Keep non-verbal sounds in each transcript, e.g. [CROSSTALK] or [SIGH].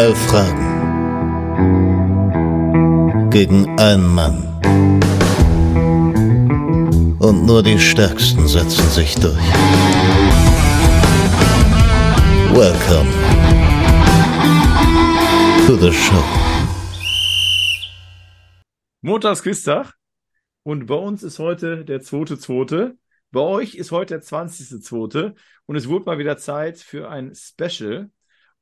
Elf Fragen gegen einen Mann. Und nur die Stärksten setzen sich durch. Welcome to the show. Montagsquiztag. Und bei uns ist heute der zweite, zweite. Bei euch ist heute der 20.2. Und es wurde mal wieder Zeit für ein Special.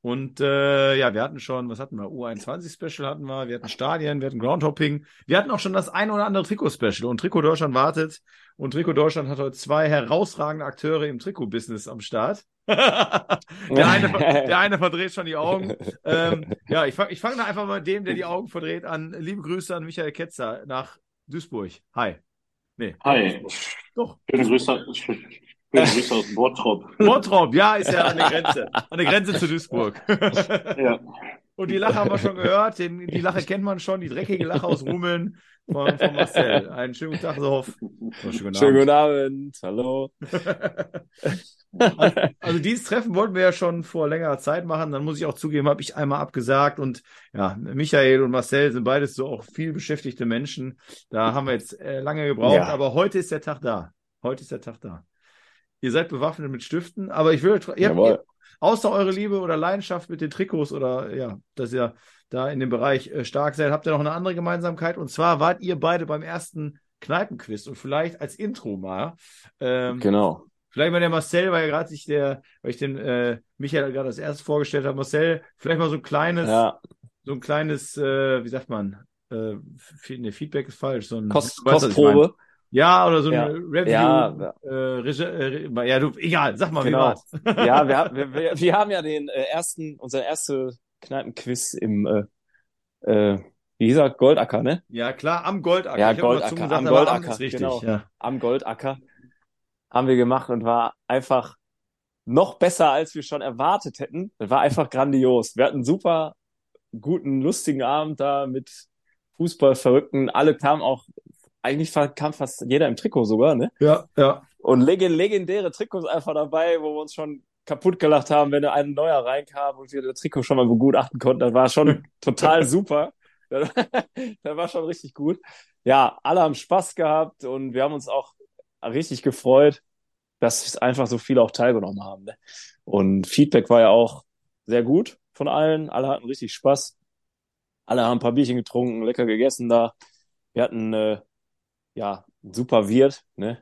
Und äh, ja, wir hatten schon, was hatten wir? U21-Special hatten wir, wir hatten Stadien, wir hatten Groundhopping, wir hatten auch schon das ein oder andere Trikot-Special. Und Trikot Deutschland wartet. Und Trikot Deutschland hat heute zwei herausragende Akteure im Trikot-Business am Start. [LAUGHS] der, eine, der eine verdreht schon die Augen. Ähm, ja, ich fange ich fang da einfach mal mit dem, der die Augen verdreht, an. Liebe Grüße an Michael Ketzer nach Duisburg. Hi. Nee. Hi. Doch. Schöne Grüße, Grüße aus Bottrop. [LAUGHS] Bottrop, ja, ist ja an der Grenze. An der Grenze zu Duisburg. [LAUGHS] ja. Und die Lache haben wir schon gehört. Den, die Lache kennt man schon. Die dreckige Lache aus Rumeln von, von Marcel. Einen schönen guten Tag, Sof. Oh, schönen, schönen guten Abend. Hallo. [LAUGHS] also, also, dieses Treffen wollten wir ja schon vor längerer Zeit machen. Dann muss ich auch zugeben, habe ich einmal abgesagt. Und ja, Michael und Marcel sind beides so auch viel beschäftigte Menschen. Da haben wir jetzt äh, lange gebraucht. Ja. Aber heute ist der Tag da. Heute ist der Tag da. Ihr seid bewaffnet mit Stiften, aber ich will, ihr habt, außer eure Liebe oder Leidenschaft mit den Trikots oder ja, dass ihr da in dem Bereich äh, stark seid, habt ihr noch eine andere Gemeinsamkeit. Und zwar wart ihr beide beim ersten Kneipenquiz und vielleicht als Intro mal. Ähm, genau. Vielleicht mal der Marcel, weil ja gerade sich der, weil ich den äh, Michael gerade als erstes vorgestellt habe, Marcel, vielleicht mal so ein kleines, ja. so ein kleines, äh, wie sagt man, äh, ne, Feedback ist falsch, so ein Kost, Kostprobe. Ja, oder so ein ja. Review. Ja, äh, äh, ja, du, egal, sag mal, genau. wie war's? [LAUGHS] ja, wir, wir, wir, wir haben ja den äh, ersten, unser erste Kneipenquiz im, äh, äh, wie er, Goldacker, ne? Ja, klar, am Goldacker. Ja, Goldacker, gesagt, am Goldacker, richtig, genau. Ja. Am Goldacker haben wir gemacht und war einfach noch besser, als wir schon erwartet hätten. Das war einfach grandios. Wir hatten einen super guten, lustigen Abend da mit Fußballverrückten. Alle kamen auch eigentlich kam fast jeder im Trikot sogar, ne? Ja, ja. Und legendäre Trikots einfach dabei, wo wir uns schon kaputt gelacht haben, wenn ein neuer reinkam und wir das Trikot schon mal begutachten konnten. Das war schon [LAUGHS] total super. [LAUGHS] Das, war schon richtig gut. Ja, alle haben Spaß gehabt und wir haben uns auch richtig gefreut, dass einfach so viele auch teilgenommen haben. Ne? Und Feedback war ja auch sehr gut von allen. Alle hatten richtig Spaß. Alle haben ein paar Bierchen getrunken, lecker gegessen da. Wir hatten äh, ja, super Wirt, ne?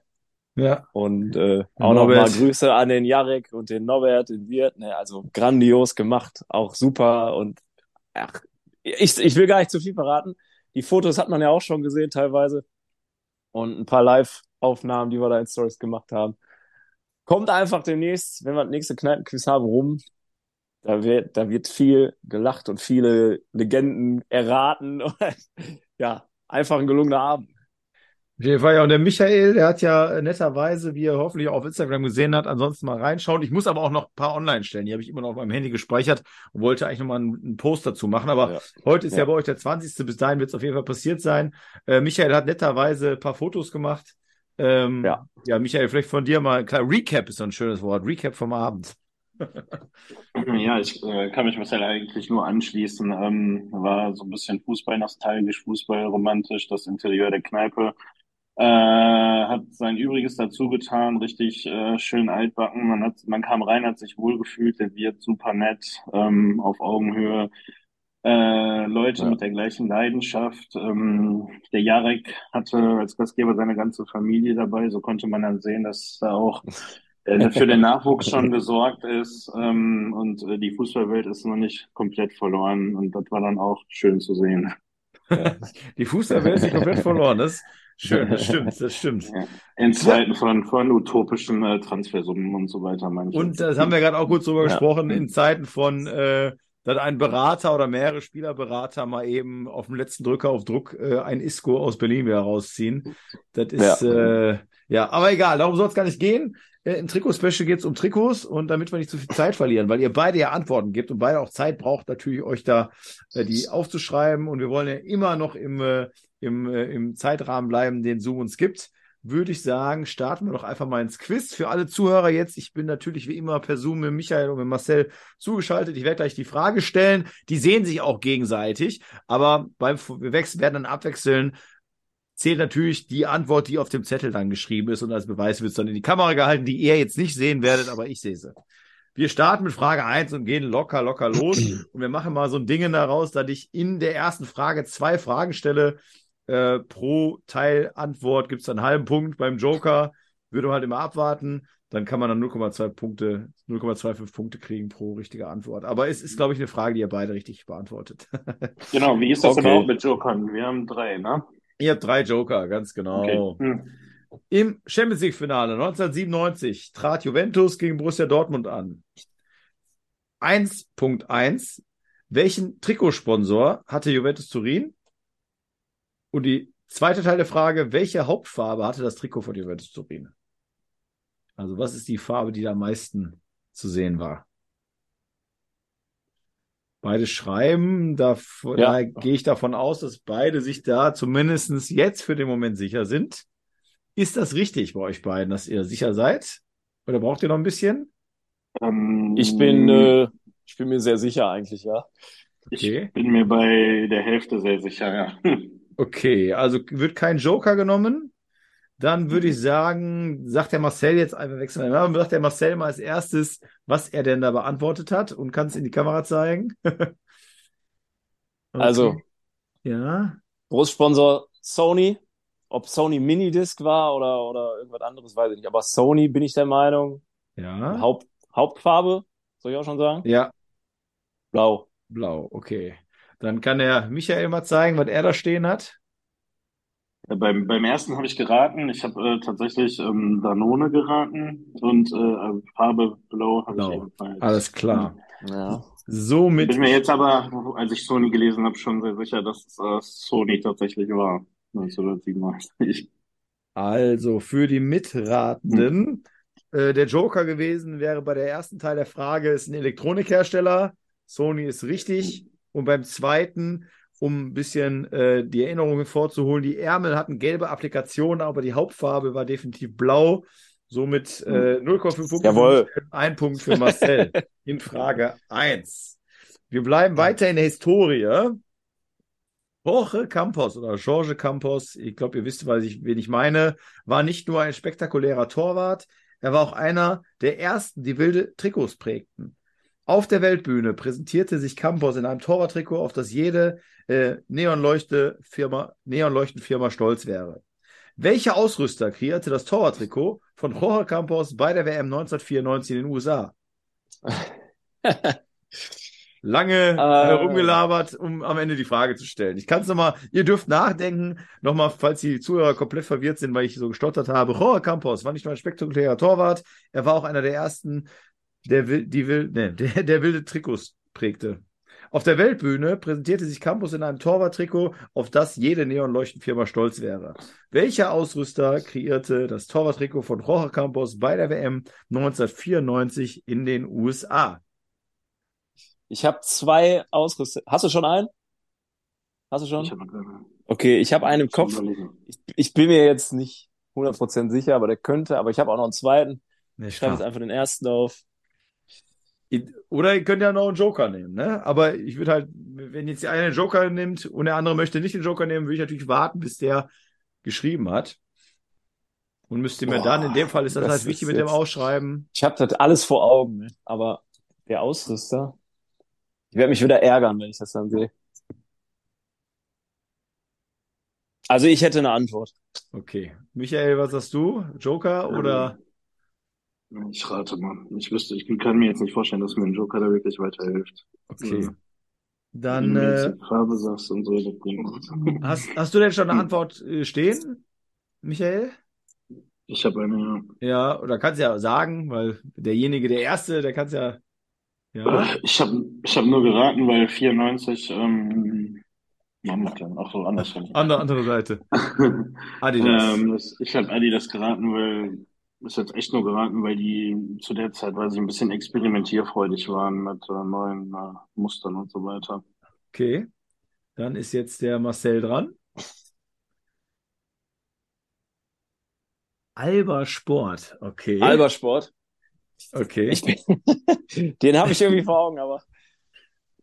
Ja. Und äh, auch nochmal Grüße an den Jarek und den Norbert, den Wirt, ne? Also grandios gemacht, auch super und ach, ich, ich will gar nicht zu viel verraten. Die Fotos hat man ja auch schon gesehen teilweise. Und ein paar Live-Aufnahmen, die wir da in Stories gemacht haben. Kommt einfach demnächst, wenn wir das nächste Kneipenquiz haben, rum. Da wird, da wird viel gelacht und viele Legenden erraten. [LAUGHS] ja, einfach ein gelungener Abend. Auf Fall, ja. Und der Michael, der hat ja netterweise, wie er hoffentlich auch auf Instagram gesehen hat, ansonsten mal reinschauen. Ich muss aber auch noch ein paar online stellen. Die habe ich immer noch auf meinem Handy gespeichert und wollte eigentlich nochmal einen, einen Post dazu machen. Aber ja. heute ist ja. ja. bei euch der 20. Bis dahin wird es auf jeden Fall passiert sein. Äh, Michael hat netterweise ein paar Fotos gemacht. Ähm, ja. ja, Michael, vielleicht von dir mal, klar, Recap ist so ein schönes Wort. Recap vom Abend. [LAUGHS] ja, ich äh, kann mich Marcel eigentlich nur anschließen. Ähm, war so ein bisschen Fußball nostalgisch, Fußball romantisch, das Interieur der Kneipe äh, hat sein Übriges dazu getan, richtig äh, schön altbacken. Man, hat, man kam rein, hat sich wohlgefühlt, der wird super nett, ähm, auf Augenhöhe. Äh, Leute ja. mit der gleichen Leidenschaft. Ähm, der Jarek hatte als Gastgeber seine ganze Familie dabei, so konnte man dann sehen, dass da auch äh, für den Nachwuchs schon [LAUGHS] gesorgt ist ähm, und äh, die Fußballwelt ist noch nicht komplett verloren und das war dann auch schön zu sehen. Ja. Die Fußballwelt ist nicht komplett verloren. Das Schön, das [LAUGHS] stimmt, das stimmt. In Zeiten von, von utopischen äh, Transfersummen und so weiter. Manchmal. Und das haben wir gerade auch kurz drüber ja. gesprochen, in Zeiten von, äh, dass ein Berater oder mehrere Spielerberater mal eben auf dem letzten Drücker auf Druck äh, ein Isco aus Berlin wieder rausziehen. Das ist, ja, äh, ja aber egal, darum soll es gar nicht gehen. Äh, Im Trikot-Special geht es um Trikots und damit wir nicht zu viel Zeit verlieren, weil ihr beide ja Antworten gibt und beide auch Zeit braucht, natürlich euch da äh, die aufzuschreiben. Und wir wollen ja immer noch im, äh, im, äh, im Zeitrahmen bleiben, den Zoom uns gibt. würde ich sagen, starten wir doch einfach mal ins Quiz. Für alle Zuhörer jetzt, ich bin natürlich wie immer per Zoom mit Michael und mit Marcel zugeschaltet. Ich werde gleich die Frage stellen. Die sehen sich auch gegenseitig, aber beim wir werden dann abwechseln. Zählt natürlich die Antwort, die auf dem Zettel dann geschrieben ist und als Beweis wird es dann in die Kamera gehalten, die ihr jetzt nicht sehen werdet, aber ich sehe sie. Wir starten mit Frage 1 und gehen locker, locker los. [CLEARS THROAT] Und wir machen mal so ein Ding daraus, dass ich in der ersten Frage zwei Fragen stelle. Äh, pro Teilantwort gibt es einen halben Punkt. Beim Joker würde man halt immer abwarten. Dann kann man dann 0,2 Punkte, 0,25 Punkte kriegen pro richtige Antwort. Aber es ist, glaube ich, eine Frage, die ihr beide richtig beantwortet. [LAUGHS] Genau, wie ist das Okay. denn überhaupt mit Jokern? Wir haben drei, ne? ihr habt drei Joker, ganz genau. Okay. Hm. Im Champions League-Finale 1997 trat Juventus gegen Borussia Dortmund an. 1.1. Welchen Trikotsponsor hatte Juventus Turin? Und die zweite Teil der Frage, welche Hauptfarbe hatte das Trikot von Juventus Turin? Also was ist die Farbe, die da am meisten zu sehen war? Beide schreiben, da, Ja. da gehe ich davon aus, dass beide sich da zumindest jetzt für den Moment sicher sind. Ist das richtig bei euch beiden, dass ihr sicher seid? Oder braucht ihr noch ein bisschen? Ähm, Ich bin, äh, ich bin mir sehr sicher eigentlich, ja. Okay. ich bin mir bei der Hälfte sehr sicher, ja. [LAUGHS] Okay, also wird kein Joker genommen. Dann würde ich sagen, sagt der Marcel jetzt einfach wechseln. Namen, Sagt der Marcel mal als erstes, was er denn da beantwortet hat und kann es in die Kamera zeigen. [LAUGHS] Okay. Also, Ja. Großsponsor Sony. Ob Sony Minidisc war oder, oder irgendwas anderes, weiß ich nicht. Aber Sony bin ich der Meinung. Ja. Haupt, Hauptfarbe, soll ich auch schon sagen? Ja, Blau. blau, okay. Dann kann der Michael mal zeigen, was er da stehen hat. Ja, beim, beim ersten habe ich geraten. Ich habe äh, tatsächlich ähm, Danone geraten und äh, Farbe Blau habe ich ebenfalls. Alles klar. Ja. Somit Bin mir jetzt aber, als ich Sony gelesen habe, schon sehr sicher, dass es äh, Sony tatsächlich war. 1997. Also für die Mitratenden, äh, der Joker gewesen wäre bei der ersten Teil der Frage, ist ein Elektronikhersteller. Sony ist richtig. Und beim zweiten, um ein bisschen äh, die Erinnerung hervorzuholen, die Ärmel hatten gelbe Applikationen, aber die Hauptfarbe war definitiv blau. Somit äh, 0,5 Punkte. Jawohl. Ein Punkt für Marcel [LAUGHS] in Frage 1. Wir bleiben weiter in der Historie. Jorge Campos oder Jorge Campos, ich glaube, ihr wisst, was ich, wen ich meine, war nicht nur ein spektakulärer Torwart, er war auch einer der ersten, die wilde Trikots prägten. Auf der Weltbühne präsentierte sich Campos in einem Torwarttrikot, auf das jede äh, Neonleuchte-Firma, Neonleuchtenfirma stolz wäre. Welcher Ausrüster kreierte das Torwarttrikot von Jorge Campos bei der WM 1994 in den USA? [LAUGHS] Lange Äh. herumgelabert, um am Ende die Frage zu stellen. Ich kann es nochmal, ihr dürft nachdenken, nochmal, falls die Zuhörer komplett verwirrt sind, weil ich so gestottert habe. Jorge Campos war nicht nur ein spektakulärer Torwart, er war auch einer der ersten, der, will, die will, ne, [LAUGHS] der, der wilde Trikots prägte. Auf der Weltbühne präsentierte sich Campos in einem Torwarttrikot, auf das jede Neonleuchtenfirma stolz wäre. Welcher Ausrüster kreierte das Torwarttrikot von Jorge Campos bei der WM 1994 in den USA? Ich habe zwei Ausrüster. Hast du schon einen? Hast du schon? Ich Okay, ich habe einen im Kopf. Ich, ich bin mir jetzt nicht 100% sicher, aber der könnte. Aber ich habe auch noch einen zweiten. Ne, Ich schreibe jetzt einfach den ersten auf. Oder ihr könnt ja noch einen Joker nehmen, ne? Aber ich würde halt, wenn jetzt der eine einen Joker nimmt und der andere möchte nicht den Joker nehmen, würde ich natürlich warten, bis der geschrieben hat. Und müsste mir Boah, dann, in dem Fall ist das, das halt wichtig ist mit dem jetzt- Ausschreiben. Ich habe das alles vor Augen, ne? aber der Ausrüster. Ich werde mich wieder ärgern, wenn ich das dann sehe. Also ich hätte eine Antwort. Okay. Michael, was sagst du? Joker oder? Ich rate mal. Ich wüsste, ich kann mir jetzt nicht vorstellen, dass mir ein Joker da wirklich weiterhilft. Okay. Ja. Dann Wenn du äh, Farbe sagst und so, das bringt nichts. hast, hast du denn schon eine Antwort äh, stehen, Michael? Ich habe eine, Ja, oder kannst ja sagen, weil derjenige, der Erste, der kann es ja. Ja. ich habe ich hab nur geraten, weil 94, ähm, Mann, ach so, andersrum. Andere, andere Seite. [LAUGHS] Adidas. Ähm, das, ich habe Adidas geraten, weil ist jetzt echt nur geraten, weil die zu der Zeit, weil sie ein bisschen experimentierfreudig waren mit äh, neuen äh, Mustern und so weiter. Okay. Dann ist jetzt der Marcel dran. Alba Sport, okay. Alba Sport. Okay. Ich bin, [LAUGHS] den habe ich irgendwie vor Augen, aber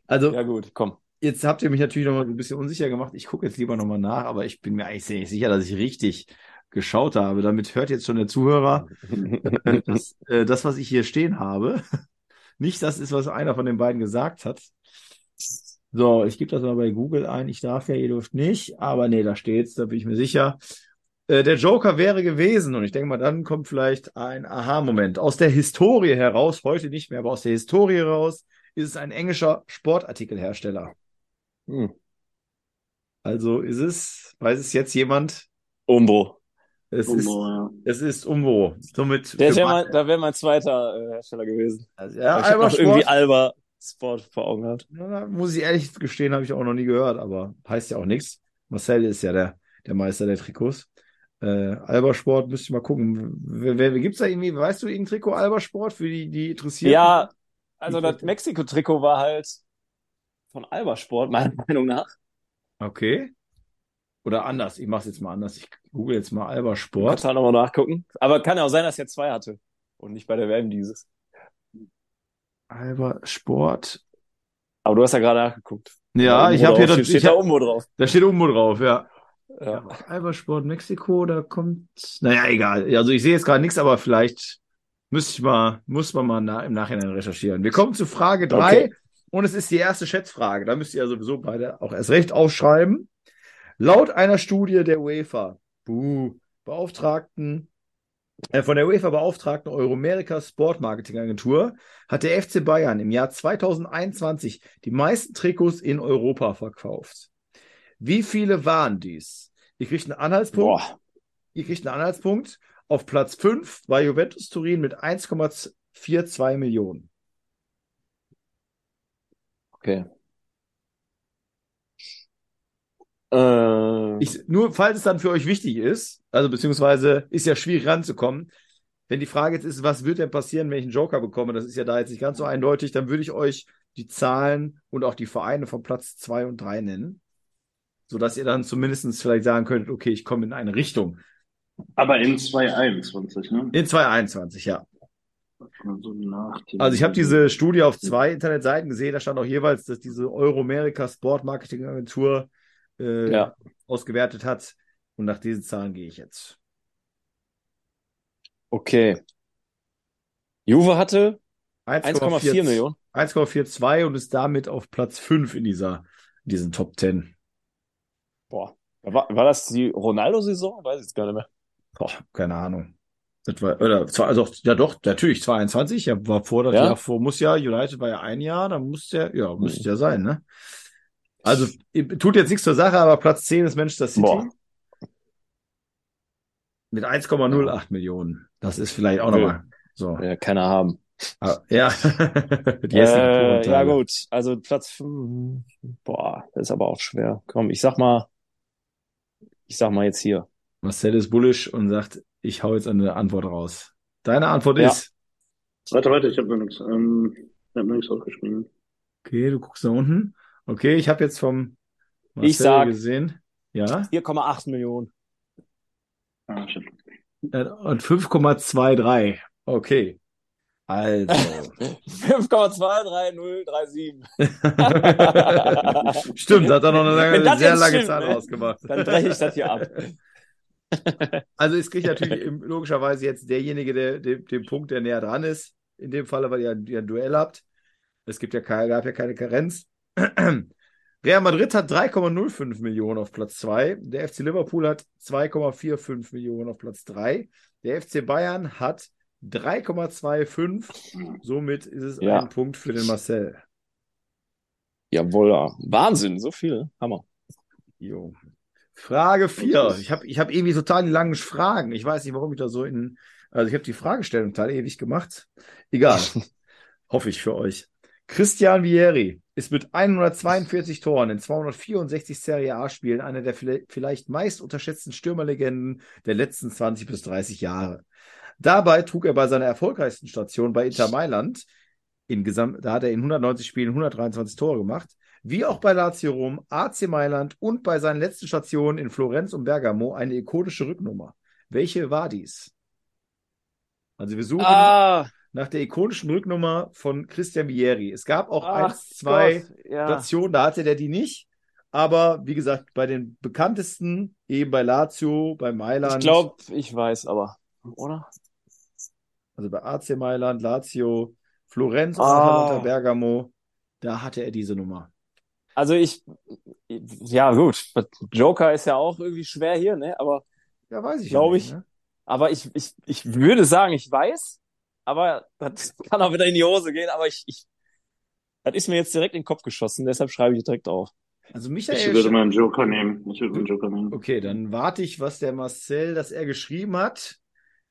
also, ja gut, komm. jetzt habt ihr mich natürlich noch mal ein bisschen unsicher gemacht. Ich gucke jetzt lieber nochmal nach, aber ich bin mir eigentlich sehr sicher, dass ich richtig geschaut habe. Damit hört jetzt schon der Zuhörer, [LAUGHS] dass, äh, das, was ich hier stehen habe, [LAUGHS] nicht das ist, was einer von den beiden gesagt hat. So, ich gebe das mal bei Google ein. Ich darf ja, ihr dürft nicht, aber nee, da steht's, da bin ich mir sicher. Äh, der Joker wäre gewesen und ich denke mal, dann kommt vielleicht ein Aha-Moment. Aus der Historie heraus, heute nicht mehr, aber aus der Historie heraus, ist es ein englischer Sportartikelhersteller. Hm. Also ist es, weiß es jetzt jemand? Umbro. Es ist, Umbo, ja. es ist Umbo. Somit Der für wär Mann- mein, da wäre mein zweiter äh, Hersteller gewesen. also, ja, ich Alba noch irgendwie Sport, Alba Sport vor Augen gehabt. na, muss ich ehrlich gestehen, habe ich auch noch nie gehört, aber heißt ja auch nichts. Marcel ist ja der, der Meister der Trikots. Äh, Alba Sport müsste ich mal gucken. Wer, wer, gibt's da irgendwie, weißt du, irgendein Trikot Alba Sport für die, die interessiert? Ja, also das Mexiko-Trikot war halt von Alba Sport, meiner [LAUGHS] Meinung nach. Okay. Oder anders. Ich mache es jetzt mal anders. Ich google jetzt mal Alba Sport. Kannst du nochmal nachgucken. Aber kann ja auch sein, dass er zwei hatte. Und nicht bei der WM dieses. Alba Sport. Aber du hast ja gerade nachgeguckt. Ja, ich habe hier das, steht ich da Umbo drauf. da steht Umbo drauf, ja. Ja. Alba Sport Mexiko, da kommt, naja, egal. Also ich sehe jetzt gerade nichts, aber vielleicht müsste ich mal, muss man mal na, im Nachhinein recherchieren. Wir kommen zu Frage drei Okay. und es ist die erste Schätzfrage. Da müsst ihr ja sowieso beide auch erst recht aufschreiben. Laut einer Studie der UEFA, buh, Beauftragten, äh, von der UEFA beauftragten Euromerica Sport Marketing Agentur hat der FC Bayern im Jahr 2021 die meisten Trikots in Europa verkauft. Wie viele waren dies? Ihr kriegt einen Anhaltspunkt. Boah. Ihr kriegt einen Anhaltspunkt. Auf Platz 5 war Juventus Turin mit 1,42 Millionen. Okay. Äh, Ich, nur falls es dann für euch wichtig ist, also beziehungsweise ist ja schwierig ranzukommen. Wenn die Frage jetzt ist, was wird denn passieren, wenn ich einen Joker bekomme, das ist ja da jetzt nicht ganz so eindeutig, dann würde ich euch die Zahlen und auch die Vereine von Platz 2 und 3 nennen. Sodass ihr dann zumindest vielleicht sagen könntet, okay, ich komme in eine Richtung. Aber in 2021, ne? In 2021, ja. Also, Also ich habe diese Studie auf zwei Internetseiten gesehen, da stand auch jeweils, dass diese Euromerica Sport Marketing Agentur äh, Ja. ausgewertet hat. Und nach diesen Zahlen gehe ich jetzt. okay. Juve hatte 1,4 1,4 Millionen. 1,42 und ist damit auf Platz 5 in dieser, in diesen Top 10. Boah. War, war das die Ronaldo-Saison? Weiß ich jetzt gar nicht mehr. Boah, keine Ahnung. Das war, oder, zwar, also, ja doch, natürlich, 22, ja, war vor, das Ja? Jahr vor, muss ja, United war ja ein Jahr, dann muss der, ja, müsste ja sein, ne? Also, tut jetzt nichts zur Sache, aber Platz 10 ist Manchester City. Boah. Mit 1,08 Millionen. Das ist vielleicht auch nochmal so. Ja, keiner haben. Ah, Ja. [LAUGHS] Äh, ja, gut. Also Platz 5. Boah, das ist aber auch schwer. Komm, ich sag mal, ich sag mal jetzt hier. Marcel ist bullish und sagt, ich hau jetzt eine Antwort raus. Deine Antwort Ja. ist, Warte, warte, ich habe noch nichts. Ähm, ich habe noch nichts aufgeschrieben. okay, du guckst nach unten. Okay, ich habe jetzt vom Marcel Ich sag- gesehen. Ja. 4,8 Millionen. Ah, shit. Äh, Und 5,23. Okay. Also. 5,23037. [LAUGHS] Stimmt, hat er noch eine lange, sehr lange stimmt, Zahl ne? rausgemacht. Dann breche ich das hier ab. [LAUGHS] Also es kriegt natürlich logischerweise jetzt derjenige, der dem, dem Punkt, der näher dran ist. In dem Falle, weil ihr, ihr ein Duell habt. Es gibt ja keine, gab ja keine Karenz. [CLEARS THROAT] Real Madrid hat 3,05 Millionen auf Platz 2. Der FC Liverpool hat 2,45 Millionen auf Platz 3. Der FC Bayern hat 3,25. Somit ist es Ja. ein Punkt für den Marcel. Jawohl, ja. Wahnsinn, so viel. Hammer. Jo. Frage 4. Ich habe ich hab irgendwie total die langen Fragen. Ich weiß nicht, warum ich da so in. Also ich habe die Fragestellung total ewig gemacht. Egal. [LAUGHS] Hoffe ich für euch. Christian Vieri ist mit 142 Toren in 264 Serie A-Spielen einer der vielleicht- vielleicht meist unterschätzten Stürmerlegenden der letzten 20 bis 30 Jahre. Dabei trug er bei seiner erfolgreichsten Station bei Inter Mailand, in Gesamt, da hat er in 190 Spielen 123 Tore gemacht, wie auch bei Lazio Rom, AC Mailand und bei seinen letzten Stationen in Florenz und Bergamo eine ikonische Rücknummer. Welche war dies? Also wir suchen Ah, nach der ikonischen Rücknummer von Christian Vieri. Es gab auch ach eins, zwei ja. Stationen, da hatte der die nicht. Aber wie gesagt, bei den bekanntesten, eben bei Lazio, bei Mailand, Ich glaube, ich weiß, aber, oder? also bei AC Mailand, Lazio, Florenz und Ah. Bergamo, da hatte er diese Nummer. Also ich, ja gut, Joker ist ja auch irgendwie schwer hier, ne? Aber, Ja, weiß ich Glaub ja nicht, ich. Ne? aber ich, ich, ich würde sagen, ich weiß, aber das kann auch wieder in die Hose gehen, aber ich, ich, das ist mir jetzt direkt in den Kopf geschossen, deshalb schreibe ich direkt auf. Also Ich Michael, würde mal einen Joker nehmen. Ich würde einen Joker nehmen. okay, dann warte ich, was der Marcel, dass er geschrieben hat.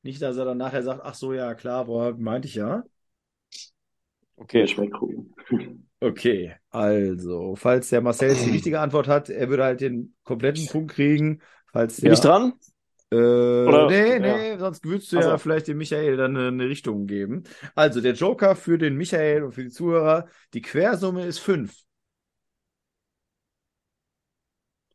Nicht, dass er dann nachher sagt, ach so, ja, klar, boah, meinte ich ja. Okay. Ich weggucken. [LAUGHS] Okay, also, falls der Marcel jetzt die [CLEARS THROAT] richtige Antwort hat, er würde halt den kompletten Punkt kriegen. Falls Bin der, ich dran? Äh, Oder- nee, ja. nee, sonst würdest du Ach ja vielleicht dem Michael dann eine, eine Richtung geben. Also, der Joker für den Michael und für die Zuhörer, die Quersumme ist 5.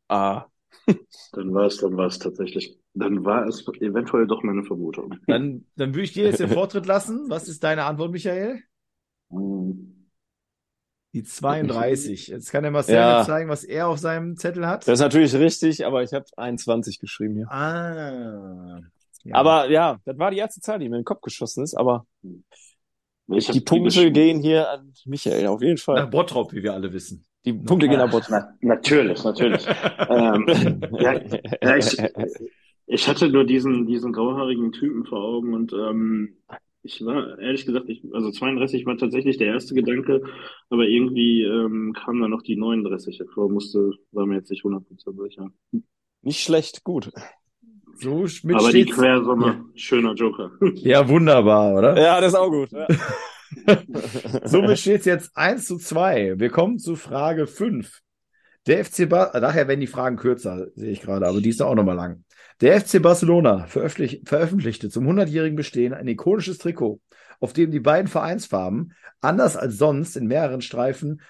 Ah. [LAUGHS] Dann war es, dann war es tatsächlich. Dann war es eventuell doch meine Vermutung. Dann, dann würde ich dir jetzt den Vortritt lassen. Was ist deine Antwort, Michael? [LAUGHS] Hm. Die [LAUGHS] 32. Jetzt kann der Marcel Ja. zeigen, was er auf seinem Zettel hat. Das ist natürlich richtig, aber ich habe 21 geschrieben hier. ah. Ja. Aber ja, das war die erste Zahl, die mir in den Kopf geschossen ist, aber Ich die Punkte geschrieben. gehen hier an Michael, auf jeden nach Fall. Bottrop, wie wir alle wissen. Die Punkte gehen an Bot. Na, natürlich, natürlich. [LAUGHS] ähm, ja, ja, ich, ich hatte nur diesen, diesen grauhaarigen Typen vor Augen und ähm, ich war, ehrlich gesagt, ich, also 32 war tatsächlich der erste Gedanke, aber irgendwie ähm, kam dann noch die 39 hervor, musste, war mir jetzt nicht 100% sicher. Nicht schlecht, gut. So mit aber die. Quersumme, schöner Joker. Ja, wunderbar, oder? Ja, das ist auch gut. Ja. [LAUGHS] Somit steht es jetzt 1 zu 2. Wir kommen zu Frage 5. Der FC Bar nachher werden die Fragen kürzer, sehe ich gerade, aber die ist auch nochmal lang. Der FC Barcelona veröffentlich veröffentlichte zum 100-jährigen Bestehen ein ikonisches Trikot, auf dem die beiden Vereinsfarben, anders als sonst in mehreren Streifen,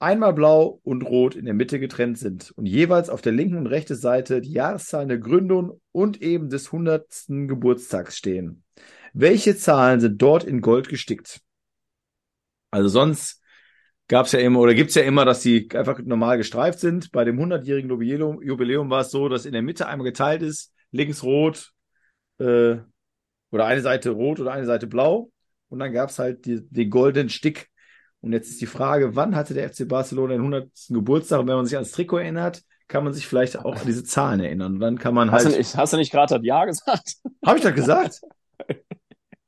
einmal blau und rot in der Mitte getrennt sind und jeweils auf der linken und rechten Seite die Jahreszahlen der Gründung und eben des 100. Geburtstags stehen. Welche Zahlen sind dort in Gold gestickt? Also sonst gab es ja immer oder gibt es ja immer, dass die einfach normal gestreift sind. Bei dem 100-jährigen Jubiläum, Jubiläum war es so, dass in der Mitte einmal geteilt ist, links rot äh, oder eine Seite rot oder eine Seite blau. Und dann gab es halt die, den goldenen Stick. Und jetzt ist die Frage, wann hatte der FC Barcelona den 100. Geburtstag? Und wenn man sich ans Trikot erinnert, kann man sich vielleicht auch an diese Zahlen erinnern. Und dann kann man Hast, du halt. nicht, hast du nicht gerade das Ja gesagt? Habe ich das gesagt? [LAUGHS]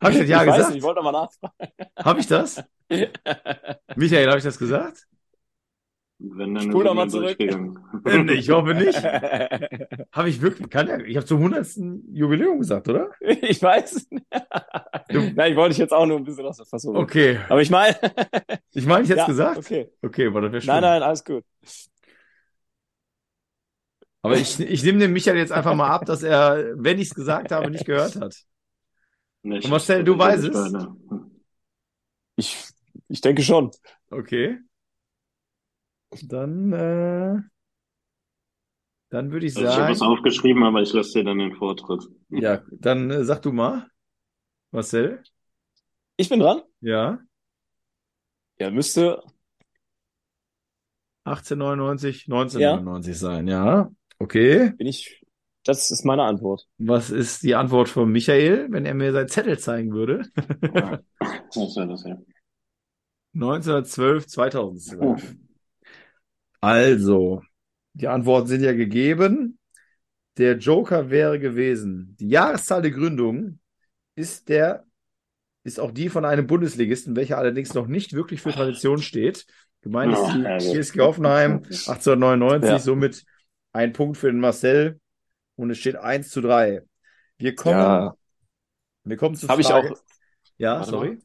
Habe ich das ja ich weiß gesagt? nicht, ich wollte mal nachfragen. Habe ich das? [LAUGHS] Michael, habe ich das gesagt? Wenn dann Spul mal zurück. Äh, ich hoffe nicht. [LAUGHS] Habe ich wirklich? Kann ja, ich habe zum 100. Jubiläum gesagt, oder? [LAUGHS] ich weiß. Nein, ich wollte dich jetzt auch nur ein bisschen aus der Fassung. Okay. Aber ich meine. Ich meine, ich jetzt ja, gesagt? Okay. Okay, aber das wäre schön. Nein, nein, alles gut. Aber ich, ich nehme dem Michael jetzt einfach mal ab, dass er, wenn ich es gesagt habe, nicht gehört hat. Nee, ich- Marcel, du weißt es? Ich, ich denke schon. Okay. Dann, äh, dann würde ich Also ich habe sagen, aufgeschrieben, aber ich lasse dir dann den Vortritt. ja, dann äh, sag du mal, Marcel. Ich bin dran. Ja, Ja, müsste. 1899, 1999 sein, ja. Okay. Bin ich. Das ist meine Antwort. Was ist die Antwort von Michael, wenn er mir seinen Zettel zeigen würde? Was wäre das hier? 1912, 2012. Also, die Antworten sind ja gegeben. Der Joker wäre gewesen. Die Jahreszahl der Gründung ist der, ist auch die von einem Bundesligisten, welcher allerdings noch nicht wirklich für Tradition steht. Gemeint ist die. TSG Hoffenheim 1899, Ja. somit ein Punkt für den Marcel und es steht 1 zu 3. Wir kommen, Ja. wir kommen zur Habe ich auch. Ja, sorry.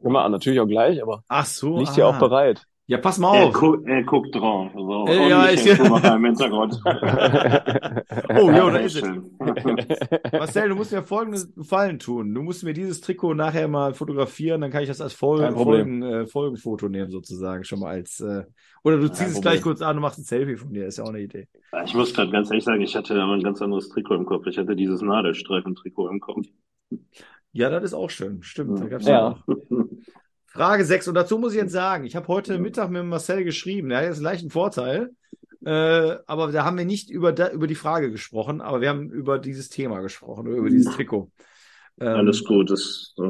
Wir natürlich auch gleich, aber Ach so. liegt ja ah. auch bereit. Ja, pass mal Er, auf. gu er guckt drauf. So, Äh, und ja, ich im Hintergrund. [LAUGHS] Oh, jo, da ist es. schön. Marcel, du musst mir folgendes Gefallen tun. Du musst mir dieses Trikot nachher mal fotografieren, dann kann ich das als Folgen. Folgen, äh, Folgenfoto nehmen, sozusagen, schon mal als. Äh, oder du ziehst Kein es Problem. gleich kurz an und machst ein Selfie von dir, ist ja auch eine Idee. Ich muss gerade ganz ehrlich sagen, ich hatte aber ein ganz anderes Trikot im Kopf. Ich hatte dieses Nadelstreifen-Trikot im Kopf. Ja, das ist auch schön. Stimmt. Da gab's Ja. Frage 6. Und dazu muss ich jetzt sagen, ich habe heute Mittag mit Marcel geschrieben. Er hat jetzt einen Vorteil. Äh, aber da haben wir nicht über, da, über die Frage gesprochen, aber wir haben über dieses Thema gesprochen, über dieses Trikot. Ähm, Alles gut, das äh,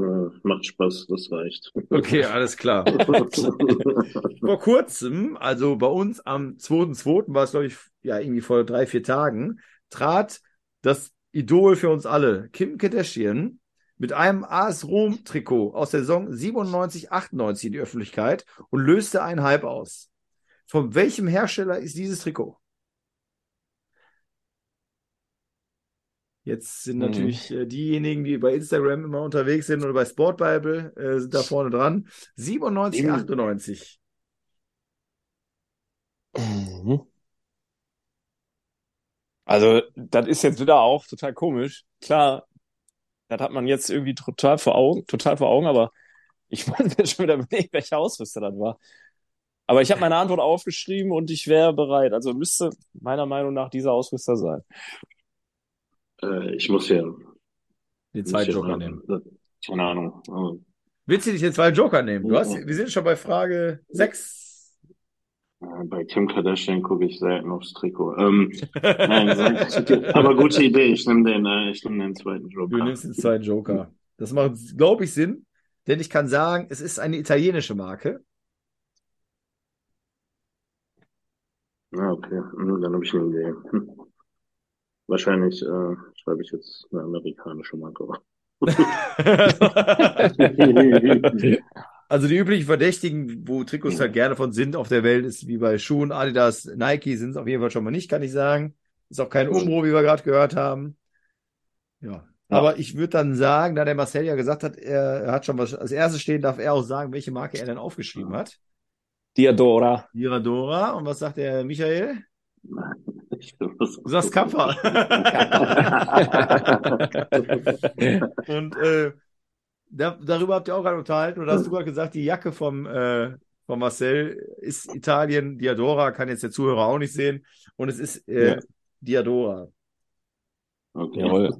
macht Spaß, das reicht. [LAUGHS] Okay, alles klar. [LAUGHS] Vor kurzem, also bei uns am 2.2., war es, glaube ich, ja, irgendwie vor drei, vier Tagen, trat das Idol für uns alle, Kim Kardashian, mit einem AS Rom-Trikot aus der Saison 97, 98 in die Öffentlichkeit und löste einen Hype aus. Von welchem Hersteller ist dieses Trikot? Jetzt sind Mhm. natürlich äh, diejenigen, die bei Instagram immer unterwegs sind oder bei Sport Bible, äh, sind da vorne dran. 97, Mhm. 98. Mhm. Also, das ist jetzt wieder auch total komisch. Klar, das hat man jetzt irgendwie total vor Augen, total vor Augen, aber ich [LAUGHS] wollte mir schon wieder überlegen, welcher Ausrüster das war. Aber ich habe meine Antwort aufgeschrieben und ich wäre bereit. Also müsste meiner Meinung nach dieser Ausrüster sein. Äh, ich muss ja. Den zweiten Joker nehmen. Keine Ahnung. Willst du nicht den zweiten Joker nehmen? Du hast, wir sind schon bei Frage 6. Äh, Bei Kim Kardashian gucke ich selten aufs Trikot. Ähm, nein, aber gute Idee. Ich nehme den, äh, ich nehme den zweiten Du Joker. nimmst den zweiten Joker. Das macht, glaube ich, Sinn, denn ich kann sagen, es ist eine italienische Marke. Ah, okay. Hm, Dann habe ich eine Idee. Hm. Wahrscheinlich äh, schreibe ich jetzt eine amerikanische Marke. [LAUGHS] [LAUGHS] [LAUGHS] Also die üblichen Verdächtigen, wo Trikots halt gerne von sind auf der Welt, ist wie bei Schuhen, Adidas, Nike sind es auf jeden Fall schon mal nicht, kann ich sagen. Ist auch kein Umbro, wie wir gerade gehört haben. Ja. Aber ich würde dann sagen, da der Marcel ja gesagt hat, er, hat schon was als erstes stehen, darf er auch sagen, welche Marke er denn aufgeschrieben hat. Diadora. Diradora. Und was sagt der Michael? Du sagst Kappa. [LAUGHS] Und äh, da, darüber habt ihr auch gerade unterhalten. Und da hast du gerade gesagt, die Jacke vom, äh, von Marcel ist Italien Diadora, kann jetzt der Zuhörer auch nicht sehen. Und es ist äh, Ja. Diadora. Okay. Jawohl.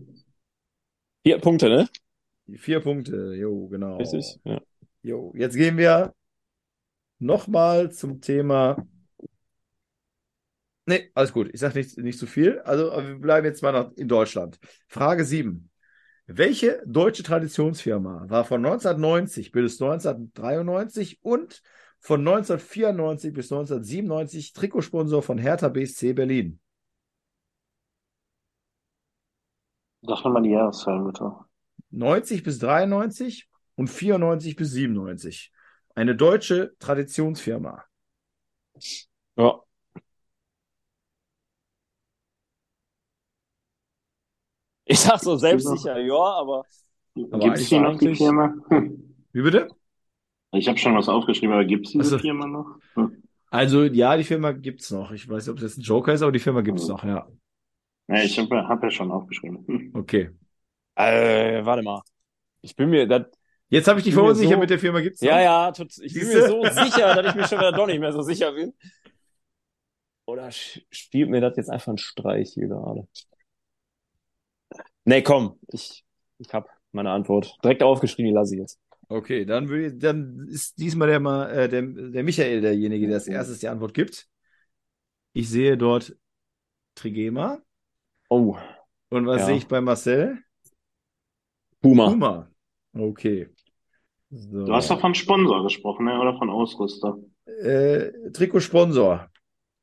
Vier Punkte, ne? Vier Punkte, jo, genau. Richtig? Ja. Jo, jetzt gehen wir nochmal zum Thema. Nee, alles gut. Ich sage nicht, nicht zu viel. Also, wir bleiben jetzt mal noch in Deutschland. Frage 7. Welche deutsche Traditionsfirma war von 1990 bis 1993 und von 1994 bis 1997 Trikotsponsor von Hertha BSC Berlin? Sag nochmal die Jahreszahlen, bitte. 90 bis 93 und 94 bis 97. Eine deutsche Traditionsfirma. Ja. Ich sag so selbstsicher, ja, aber Aber Gibt's die noch, die Firma? Hm. Wie bitte? Ich habe schon was aufgeschrieben, aber gibt's diese Ach so. Firma noch? Hm. Also, ja, die Firma gibt's noch. Ich weiß nicht, ob das ein Joker ist, aber die Firma gibt's noch, ja. Ja, ich habe hab ja schon aufgeschrieben. Hm. [LAUGHS] Okay. äh, warte mal. Ich bin mir, das, Jetzt habe ich dich bin verunsichert so- mit der Firma gibt's noch. ja, ja, tot, ich bin Siehste? mir so [LAUGHS] sicher, dass ich mir schon wieder doch nicht mehr so sicher bin. Oder spielt mir das jetzt einfach einen Streich hier gerade? Nee, komm, ich, ich hab meine Antwort direkt aufgeschrieben, die lasse ich jetzt. Okay, dann, will ich, dann ist diesmal der, äh, der, der Michael derjenige, der als erstes die Antwort gibt. Ich sehe dort Trigema. Oh, Und was Ja. sehe ich bei Marcel? Puma. Puma. Okay. So. Du hast doch von Sponsor gesprochen, ne? oder von Ausrüster? äh, Trikotsponsor.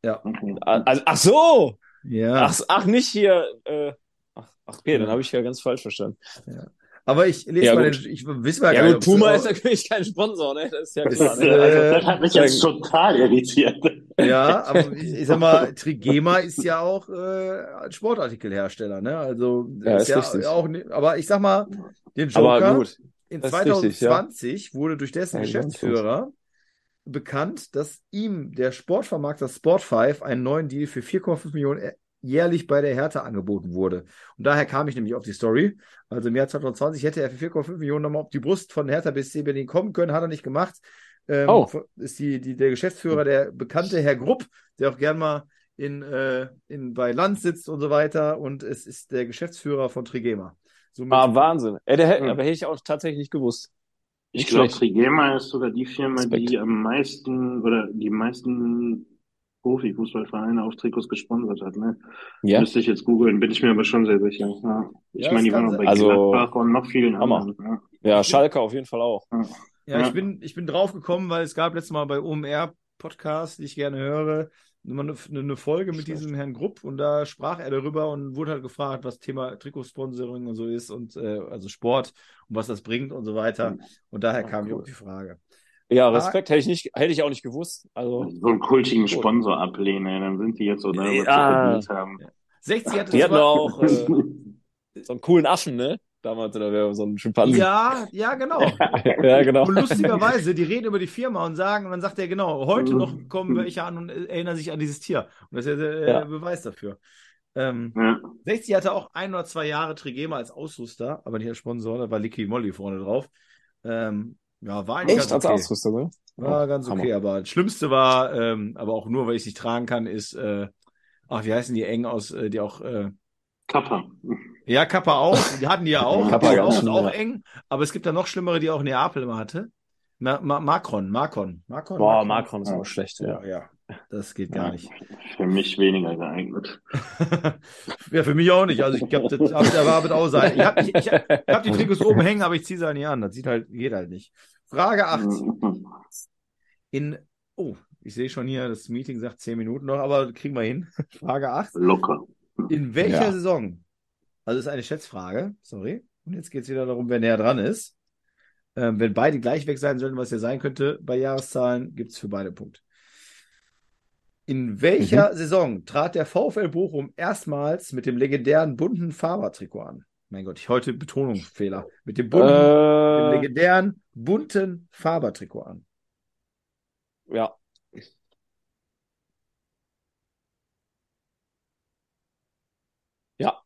Okay. Also, ach so! Ja. Ach, ach, nicht hier. Äh, ach, ach, okay, dann habe ich ja ganz falsch verstanden. Aber ich lese Ja, mal gut. den, ich wissen wir Ja, gar gut, nicht, Puma ist natürlich kein Sponsor, ne? Das ist ja Das klar. ist, Ne? äh, Also, das hat mich jetzt Ja. total irritiert. Ja, aber ich, ich sag mal, Trigema ist ja auch äh, ein Sportartikelhersteller, ne? Also Ja, ist ist ja richtig. auch, aber ich sag mal, den Aber Joker gut. in das ist richtig, ja. 2020 wurde durch dessen Ja, Geschäftsführer bekannt, dass ihm der Sportvermarkter Sport5 einen neuen Deal für 4,5 Millionen äh, jährlich bei der Hertha angeboten wurde. Und daher kam ich nämlich auf die Story. Also im Jahr 2020 hätte er für 4,5 Millionen nochmal auf die Brust von Hertha BSC Berlin kommen können, hat er nicht gemacht. Ähm, Oh. Ist die, die, der Geschäftsführer, der bekannte Herr Grupp, der auch gern mal in, äh, in, bei Land sitzt und so weiter. Und es ist der Geschäftsführer von Trigema. Somit, Ah, Wahnsinn. Ey, der, hätte- Ja. aber hätte ich auch tatsächlich nicht gewusst. Ich glaube. Trigema ist sogar die Firma, Respekt. die am meisten oder die meisten Profifußballvereine auf Trikots gesponsert hat. Ne? Ja. Müsste ich jetzt googeln, bin ich mir aber schon sehr sicher. Ja. Ich Ja, meine, die waren auch bei. Also, Gladbach und noch vielen Hammer. anderen. Ja, Schalke auf jeden Fall auch. Ja. Ja, Ja. ich bin, ich bin drauf gekommen, weil es gab letztes Mal bei OMR Podcast, die ich gerne höre, immer eine, eine Folge mit diesem Herrn Grupp und da sprach er darüber und wurde halt gefragt, was Thema Trikotsponsoring und so ist und äh, also Sport und was das bringt und so weiter. Und daher Ja, kam ich cool. auf die Frage. Ja, Respekt hätte ich nicht, hätte ich auch nicht gewusst. Also, So einen kultigen. Sponsor ablehnen, dann sind die jetzt so sie Ja. verdient haben. 60 hatte die hatten auch äh, [LAUGHS] so einen coolen Affen, ne? Damals, oder wäre so ein Schimpansen. Ja, ja, genau. [LAUGHS] ja, genau. Und lustigerweise, die reden über die Firma und sagen, und dann sagt er genau, heute noch kommen welche an und erinnern sich an dieses Tier. Und das ist ja der äh, Ja. Beweis dafür. Ähm, Ja. 60 hatte auch ein oder zwei Jahre Trigema als Ausrüster, aber nicht als Sponsor, da war Licky Molly vorne drauf. Ähm, ja, war eigentlich Echt ganz als okay. Ausrüster, ne? War ganz Hammer. okay, aber das Schlimmste war, ähm, aber auch nur, weil ich es nicht tragen kann, ist, äh, ach, wie heißen die eng aus, äh, die auch, äh, Kappa. ja, Kappa auch, die hatten die ja auch, [LAUGHS] Kappa die auch, schlimm, auch eng, aber es gibt da noch schlimmere, die auch Neapel immer hatte. Ma Ma Macron, Macron, Macron. Boah, Macron ist auch schlecht, Ja, ja. Ja, das geht gar nicht. Für mich weniger geeignet. [LAUGHS] ja, für mich auch nicht. Also ich glaube, das hab, da war mit auch sein. Ich habe ich hab die Trikots oben hängen, aber ich ziehe sie halt nicht an. Das sieht halt, geht halt nicht. Frage 8. [LAUGHS] In, oh, ich sehe schon hier, das Meeting sagt 10 Minuten noch, aber kriegen wir hin. [LAUGHS] Frage 8. Locker. In welcher Ja. Saison? Also ist eine Schätzfrage, sorry. Und jetzt geht es wieder darum, wer näher dran ist. Ähm, wenn beide gleich weg sein sollten, was ja sein könnte, bei Jahreszahlen gibt es für beide Punkt. In welcher Saison trat der VfL Bochum erstmals mit dem legendären bunten Faber-Trikot an? Mein Gott, ich heute Betonungsfehler. Mit dem bunten, dem Äh, legendären bunten Faber-Trikot an. ja. Ja.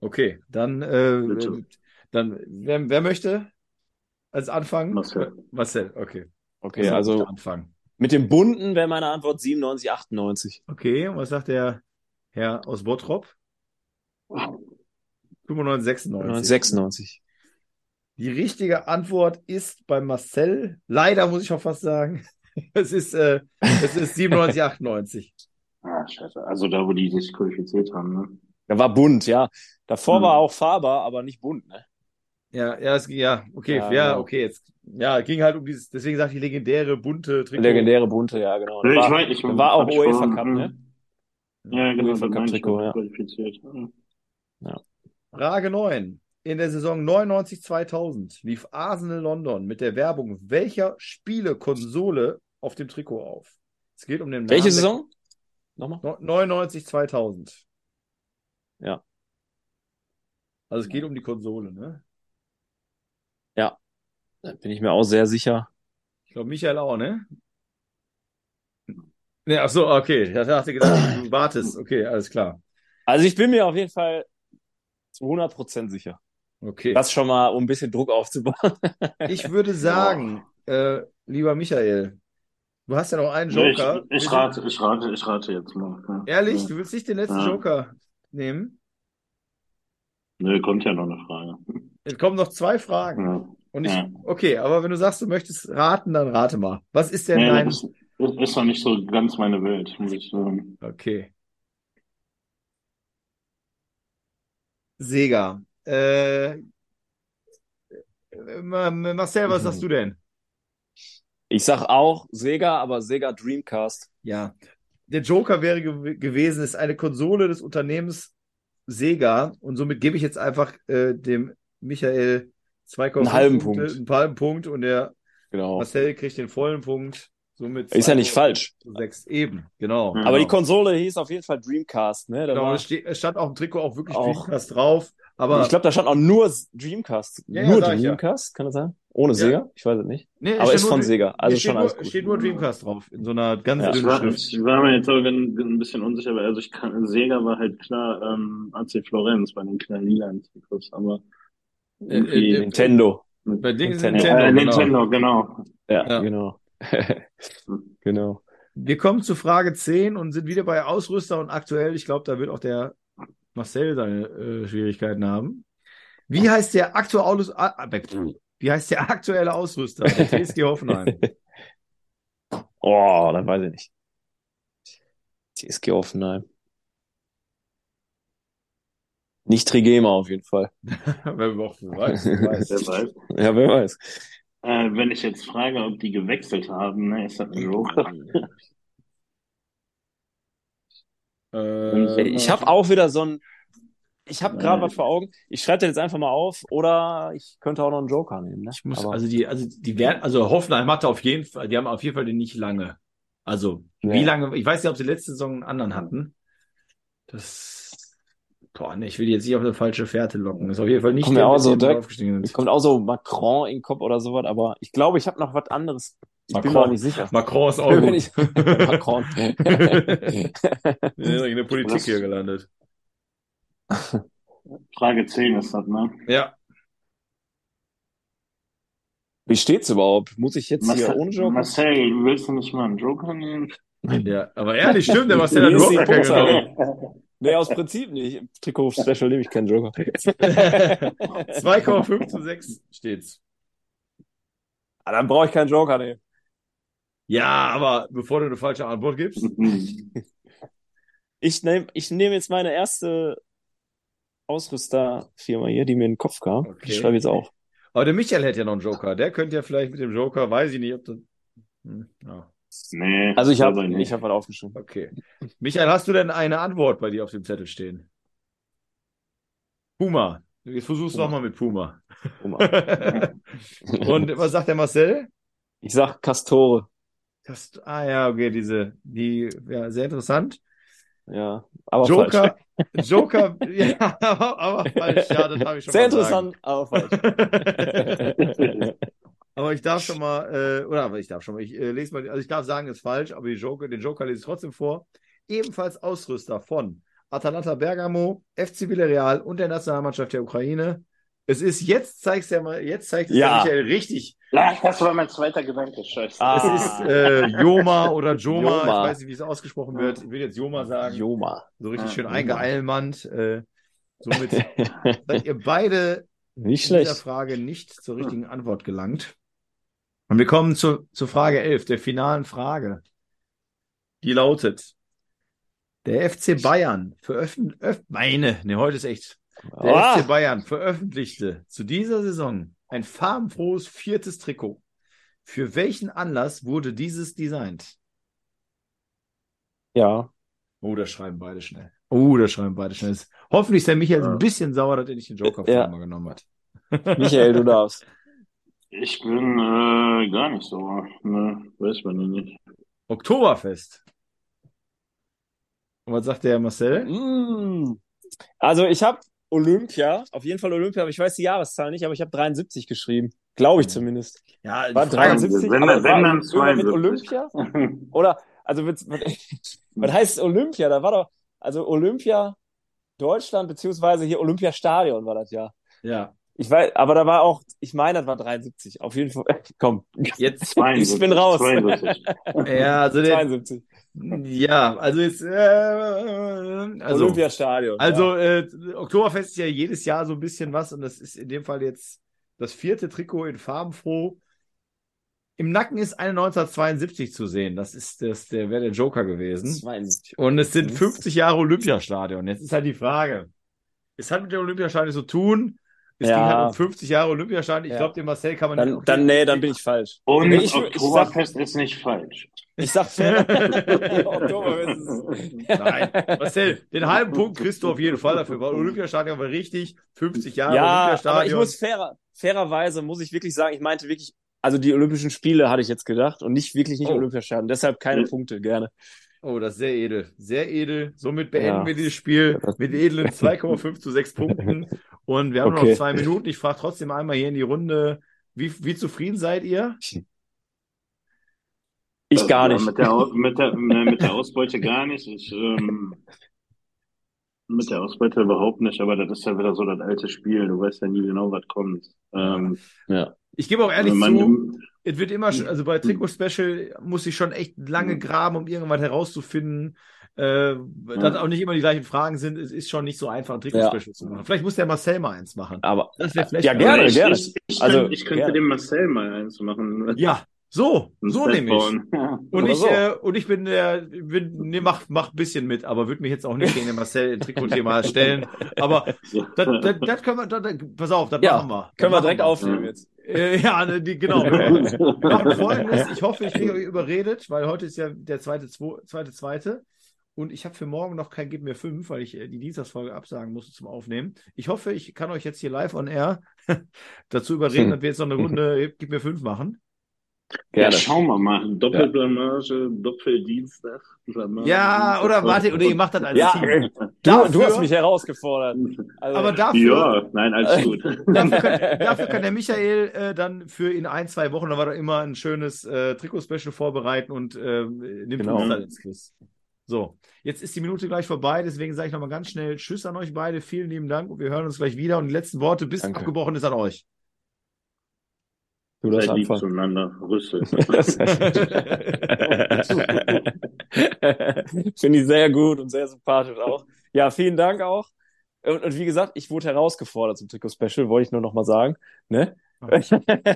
Okay, dann, äh, dann wer, wer möchte als Anfang? Marcel. Marcel, okay. Okay, also Anfang. Mit dem bunten wäre meine Antwort 97, 98. Okay, und was sagt der Herr aus Bottrop? 95, 96. 96. Die richtige Antwort ist bei Marcel, leider muss ich auch fast sagen, [LAUGHS] es ist, äh, es ist 97, 98. [LAUGHS] Ah, scheiße. Also da, wo die sich qualifiziert haben, ne? Der war bunt, ja. Davor Hm. war auch Faber, aber nicht bunt, ne? Ja, ja, es, ja, okay, Ja, ja, genau. okay, jetzt, ja, ging halt um dieses, deswegen sagt die legendäre bunte Trikot. Legendäre bunte, ja, genau. Da ich war, weiß, ich war auch UEFA Cup, ne? Ja, genau, UEFA Cup-Trikot, noch ja. qualifiziert. Hm. Frage 9. In der Saison 99-2000 lief Arsenal London mit der Werbung welcher Spielekonsole auf dem Trikot auf? Es geht um den Welche Namen Saison? Nochmal? Der, 99-2000. Ja. Also es geht um die Konsole, ne? Da bin ich mir auch sehr sicher. Ich glaube, Michael auch, ne? Ne, ach so, okay. Ich hatte gedacht, du wartest. Okay, alles klar. Also ich bin mir auf jeden Fall zu 100% sicher. Okay. Das schon mal, um ein bisschen Druck aufzubauen. [LAUGHS] Ich würde sagen, äh, lieber Michael, du hast ja noch einen Nee, ich, Joker. ich rate, ich rate, ich rate jetzt mal. Ja. Ehrlich, Ja. du willst nicht den letzten Ja. Joker nehmen? Nö, kommt ja noch eine Frage. Es kommen noch zwei Fragen. Und ich, Ja. okay, aber wenn du sagst, du möchtest raten, dann rate mal. Was ist denn Nee, dein. das ist, ist, ist noch nicht so ganz meine Welt, muss ich sagen. Okay. Sega. Äh, Ma- Marcel, was Mhm. sagst du denn? Ich sag auch Sega, aber Sega Dreamcast. Ja. Der Joker wäre gew gewesen, ist eine Konsole des Unternehmens Sega und somit gebe ich jetzt einfach äh, dem Michael 2,5 Einen halben Punkte, Punkt. einen halben Punkt und der Genau. Marcel kriegt den vollen Punkt. Somit Ist ja nicht falsch. Sechs eben, genau. Ja. Aber die genau. Konsole hieß auf jeden Fall Dreamcast, ne? Da Genau, war, es, stand auf dem Trikot auch wirklich Auch. Dreamcast drauf, aber ich glaube, da stand auch nur Dreamcast. Ja, ja, nur ja. Dreamcast, kann das sein? Ohne Ja. Sega? Ich weiß es nicht. nee, Aber steht ist nur von Dre- Sega. Also schon alles nur, gut. steht nur Dreamcast drauf, in so einer ganz Ja. Dünnen Schrift. ich war mir jetzt aber ein bisschen unsicher, weil also ich kann, Sega war halt klar ähm, AC Florenz bei den kleinen lilanen Trikots, aber Äh, äh, Nintendo. Bei Ding ist Nintendo. Nintendo, äh, genau. Nintendo, genau. Ja, Ja. genau. [LAUGHS] genau. Wir kommen zu Frage 10 und sind wieder bei Ausrüster und aktuell, ich glaube, da wird auch der Marcel seine äh, Schwierigkeiten haben. Wie heißt der aktuelle Aus ah, wie heißt der aktuelle Ausrüster der TSG Hoffenheim? [LAUGHS] Oh, dann weiß ich nicht. TSG Hoffenheim. Nicht Trigema auf jeden Fall. [LAUGHS] Wer überhaupt weiß, [LAUGHS] wer weiß. Wer weiß. Ja, wer weiß. Äh, wenn ich jetzt frage, ob die gewechselt haben, ne, ist das ein Joker. [LAUGHS] Äh, Ich habe auch wieder so ein. Ich habe gerade was vor Augen. Ich schreibe den jetzt einfach mal auf. Oder ich könnte auch noch einen Joker nehmen. Ne? Ich muss, Aber- also die, also die werden, also Hoffenheim hatte auf jeden Fall, die haben auf jeden Fall den nicht lange. Also, Nee. wie lange, ich weiß nicht, ob sie letzte Saison einen anderen hatten. Das, boah, ne, ich will die jetzt nicht auf eine falsche Fährte locken. Das ist auf jeden Fall nicht Kommt mir der, auch so direkt- aufgestiegen Mir sind. kommt auch so Macron in den Kopf oder sowas, aber ich glaube, ich habe noch was anderes. Ich bin Macron. mir auch nicht sicher. Macron ist [LAUGHS] auch Bin mir gut. nicht- Macron. [LAUGHS] [LAUGHS] Wir sind in der Politik hier gelandet. Frage 10 ist das, ne? Ja. Wie steht's überhaupt? Muss ich jetzt hier Marcel, ohne Joker? Marcel, willst du nicht mal einen Joker nehmen? Ja, aber ehrlich, stimmt, der Marcel hat Hier ist überhaupt keinen Punktzahl. genommen. Nee, aus Prinzip nicht. Im Trikot-Special nehme ich keinen Joker. [LAUGHS] 2,5 zu 6 steht's. Ah, dann brauche ich keinen Joker, nee. Ja, aber bevor du eine falsche Antwort gibst, Ich nehme ich nehm jetzt meine erste Ausrüsterfirma hier, die mir in den Kopf kam. Okay. Ich schreibe jetzt auch. aber der Michael hätte ja noch einen Joker. Der könnte ja vielleicht mit dem Joker, weiß ich nicht, ob das. Hm, ja, nee. Also ich habe ich hab was aufgeschrieben. okay. Michael, hast du denn eine Antwort bei dir auf dem Zettel stehen? Puma. Jetzt versuchst du Puma. noch mal mit Puma. Mal. [LAUGHS] Und was sagt der Marcel? Ich sag Castore. Das, ah ja, okay, diese, die, ja, sehr interessant. Ja, aber falsch. Joker, [LAUGHS] Joker, ja, aber, aber falsch, ja, das habe ich schon Sehr mal sagen. interessant, aber falsch. [LAUGHS] Aber ich darf schon mal, äh, oder aber ich darf schon mal, ich äh, lese mal, also ich darf sagen, ist falsch, aber Joker, den Joker lese ich trotzdem vor. Ebenfalls Ausrüster von Atalanta Bergamo, FC Villarreal und der Nationalmannschaft der Ukraine. Es ist jetzt zeigst ja mal, jetzt zeigt es Ja. Michael richtig. Ja, das war mein zweiter Gedanke, scheiße. Ah. Es ist äh, Joma oder Joma, Joma. ich weiß nicht, wie es ausgesprochen wird. Ich will jetzt Joma sagen. Joma. So richtig Ah, schön eingeeilmannt. Äh, somit [LAUGHS] seid ihr beide Nicht in dieser schlecht. Frage nicht zur richtigen Antwort gelangt. Und wir kommen zu, zu Frage 11, der finalen Frage. Die lautet, der FC Bayern veröffentlichte, meine, ne, heute ist echt, der Ah, FC Bayern veröffentlichte zu dieser Saison ein farbenfrohes viertes Trikot. Für welchen Anlass wurde dieses designt? ja. Oh, da schreiben beide schnell. Oh, da schreiben beide schnell. Hoffentlich ist der Michael Ja. ein bisschen sauer, dass er nicht den Joker Ja. mal genommen hat. Michael, du darfst. [LAUGHS] Ich bin äh, gar nicht so. Ne, weiß man nicht. Oktoberfest. Und was sagt der Marcel? Mm. Also ich habe Olympia, auf jeden Fall Olympia, aber ich weiß die Jahreszahl nicht, aber ich habe 73 geschrieben. Glaube ich zumindest. Ja, War Frage- 73, wenn- aber wenn war dann irgendwann mit 72. Olympia? Oder, also was, was, [LAUGHS] was heißt Olympia? Da war doch, also Olympia Deutschland, beziehungsweise hier Olympiastadion war das ja. Ja, Ich weiß, aber da war auch, ich meine, das war 73. Auf jeden Fall. [LAUGHS] Komm, jetzt, 72, [LAUGHS] Ich bin raus. 72. [LAUGHS] ja, also der, 72. ja, also jetzt, äh, also, Olympiastadion. also äh, Oktoberfest ist ja jedes Jahr so ein bisschen was und das ist in dem Fall jetzt das vierte Trikot in farbenfroh. Im Nacken ist eine 1972 zu sehen. Das ist das, der wäre der Joker ja. gewesen. 72. Und es sind Mhm. 50 Jahre Olympiastadion. Jetzt ist halt die Frage. Es hat mit dem Olympiastadion zu tun. Es Ja. ging halt um 50 Jahre Olympiastadion. Ich Ja. glaube, den Marcel kann man Dann, okay, dann, nee, dann bin ich falsch. Und Nee, ich- ich Oktoberfest ist nicht falsch. Ich sag fair. [LAUGHS] [LAUGHS] Oktoberfest ist- Nein, Marcel, den halben Punkt kriegst du auf jeden Fall dafür, weil Olympiastadion war richtig. 50 Jahre Ja, aber ich Olympiastadion. muss fairer, fairerweise muss ich wirklich sagen, ich meinte wirklich, also die Olympischen Spiele hatte ich jetzt gedacht und nicht wirklich nicht Oh. Olympiastadion. Deshalb keine Ja. Punkte, gerne. Oh, das ist sehr edel. Sehr edel. Somit beenden Ja. wir dieses Spiel mit edlen [LAUGHS] 2,5 zu 6 Punkten. Und wir haben Okay. noch zwei Minuten. Ich frage trotzdem einmal hier in die Runde, wie, wie zufrieden seid ihr? Ich gar Ja, nicht. Mit der, mit der, äh, mit der Ausbeute gar nicht. Ich, ähm, mit der Ausbeute überhaupt nicht, aber das ist ja wieder so das alte Spiel. Du weißt ja nie genau, was kommt. Ähm, Ja. Ich gebe auch ehrlich man- zu, es wird immer, sch- also bei Trikot Special muss ich schon echt lange graben, um irgendwas herauszufinden. äh, dass auch nicht immer die gleichen Fragen sind. Es ist schon nicht so einfach, ein Trikot-Special zu machen. Vielleicht muss der Marcel mal eins machen. Aber Das wäre vielleicht Ja, gerne, ich, gerne. Ich, ich, Also, könnte, ich könnte gerne. dem Marcel mal eins machen. Ja, so, so bauen. Ja. Und ich, so. äh, und ich bin der, bin, nee, mach, mach ein bisschen mit, aber würde mich jetzt auch nicht gegen den Marcel Trikot-Thema [LAUGHS] stellen. Aber das, das, das können wir, das, das, pass auf, das Ja, machen wir. Können wir direkt aufnehmen Ja. jetzt. Äh, ja, ne, die, genau. [LAUGHS] Machen folgendes. Ich hoffe, ich kriege euch überredet, weil heute ist ja der zweite, zweite, zweite. Und ich habe für morgen noch kein Gib mir fünf, weil ich äh, die Dienstagsfolge absagen musste zum Aufnehmen. Ich hoffe, ich kann euch jetzt hier live on air [LAUGHS] dazu überreden, Hm. dass wir jetzt noch eine Runde [LAUGHS] Gib mir fünf machen. Ja, Gerne. schauen wir mal. Doppelblamage, Doppeldienstag. Blamage, Ja, oder warte, oder ihr macht das als Ja, Team. du, Dafür- du hast mich herausgefordert. Also, Aber dafür, Ja, nein, alles [LAUGHS] gut. dafür, kann, dafür kann der Michael äh, dann für in ein, zwei Wochen, dann war er immer ein schönes äh, Trikot-Special vorbereiten und äh, nimmt Genau. uns dann ins Quiz. So, jetzt ist die Minute gleich vorbei, deswegen sage ich nochmal ganz schnell Tschüss an euch beide, vielen lieben Dank und wir hören uns gleich wieder und die letzten Worte bis Danke. abgebrochen ist an euch. Du das Seid lieb zueinander. Rüssel. [LAUGHS] [LAUGHS] Finde ich sehr gut und sehr sympathisch auch. Ja, vielen Dank auch. Und, und wie gesagt, ich wurde herausgefordert zum Trikot-Special, wollte ich nur noch mal sagen. Ne? [LAUGHS]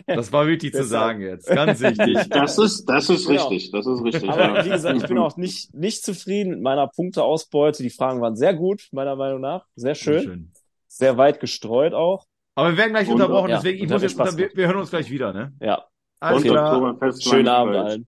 Das war wichtig zu sagen jetzt, ganz wichtig. Das ist, das ist Genau. richtig. Das ist richtig. Aber ja. wie gesagt, ich bin auch nicht, nicht zufrieden mit meiner Punkteausbeute. Die Fragen waren sehr gut, meiner Meinung nach. Sehr schön. Sehr weit gestreut auch. Aber wir werden gleich Und- unterbrochen, ja, deswegen ich muss jetzt, wir, wir hören uns gleich wieder, ne? Ja. Alles Und klar. Schönen Abend allen.